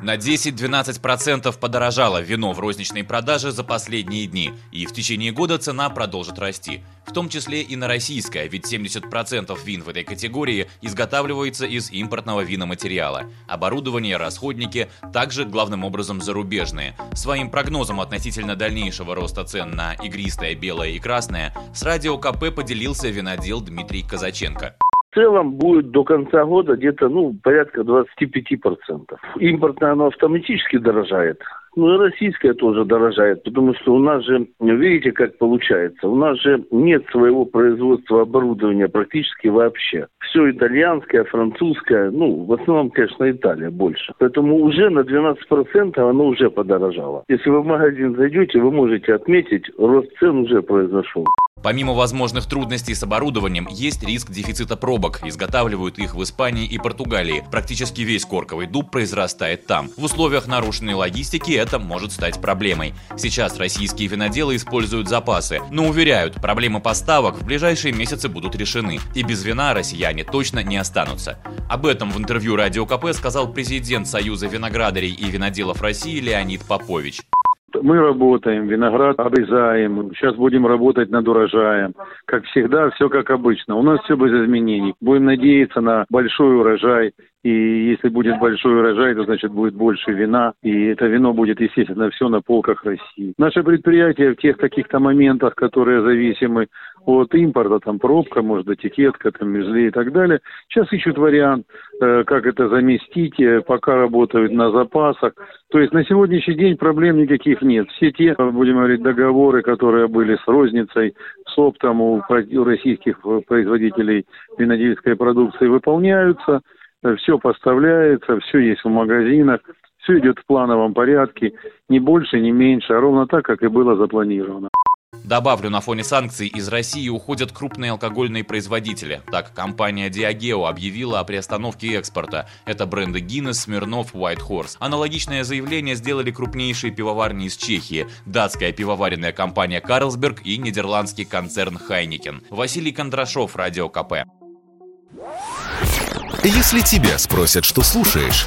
На 10-12% подорожало вино в розничной продаже за последние дни, и в течение года цена продолжит расти. В том числе и на российское, ведь 70% вин в этой категории изготавливается из импортного виноматериала. Оборудование, расходники также главным образом зарубежные. Своим прогнозом относительно дальнейшего роста цен на игристое, белое и красное с радио КП поделился винодел Дмитрий Казаченко целом будет до конца года где-то ну, порядка 25%. Импортное оно автоматически дорожает. Ну и российская тоже дорожает, потому что у нас же, видите, как получается, у нас же нет своего производства оборудования практически вообще. Все итальянское, французское, ну, в основном, конечно, Италия больше. Поэтому уже на 12% оно уже подорожало. Если вы в магазин зайдете, вы можете отметить, рост цен уже произошел. Помимо возможных трудностей с оборудованием, есть риск дефицита пробок. Изготавливают их в Испании и Португалии. Практически весь корковый дуб произрастает там. В условиях нарушенной логистики это может стать проблемой. Сейчас российские виноделы используют запасы, но уверяют, проблемы поставок в ближайшие месяцы будут решены. И без вина россияне точно не останутся. Об этом в интервью Радио КП сказал президент Союза виноградарей и виноделов России Леонид Попович. Мы работаем, виноград обрезаем, сейчас будем работать над урожаем. Как всегда, все как обычно. У нас все без изменений. Будем надеяться на большой урожай. И если будет большой урожай, то значит будет больше вина. И это вино будет, естественно, все на полках России. Наше предприятие в тех каких-то моментах, которые зависимы от импорта, там пробка, может, этикетка, там межли и так далее, сейчас ищут вариант, э, как это заместить, э, пока работают на запасах. То есть на сегодняшний день проблем никаких нет. Все те, будем говорить, договоры, которые были с розницей, с оптом у российских производителей винодельской продукции выполняются – все поставляется, все есть в магазинах, все идет в плановом порядке, ни больше, ни меньше, а ровно так, как и было запланировано. Добавлю, на фоне санкций из России уходят крупные алкогольные производители. Так, компания Diageo объявила о приостановке экспорта. Это бренды Guinness, Смирнов, White Horse. Аналогичное заявление сделали крупнейшие пивоварни из Чехии, датская пивоваренная компания Карлсберг и нидерландский концерн Хайникен. Василий Кондрашов, Радио КП. Если тебя спросят, что слушаешь,